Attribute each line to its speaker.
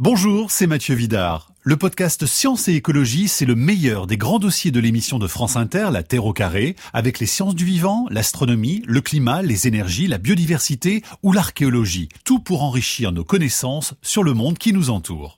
Speaker 1: Bonjour, c'est Mathieu Vidard. Le podcast Sciences et écologie, c'est le meilleur des grands dossiers de l'émission de France Inter, La Terre au carré, avec les sciences du vivant, l'astronomie, le climat, les énergies, la biodiversité ou l'archéologie. Tout pour enrichir nos connaissances sur le monde qui nous entoure.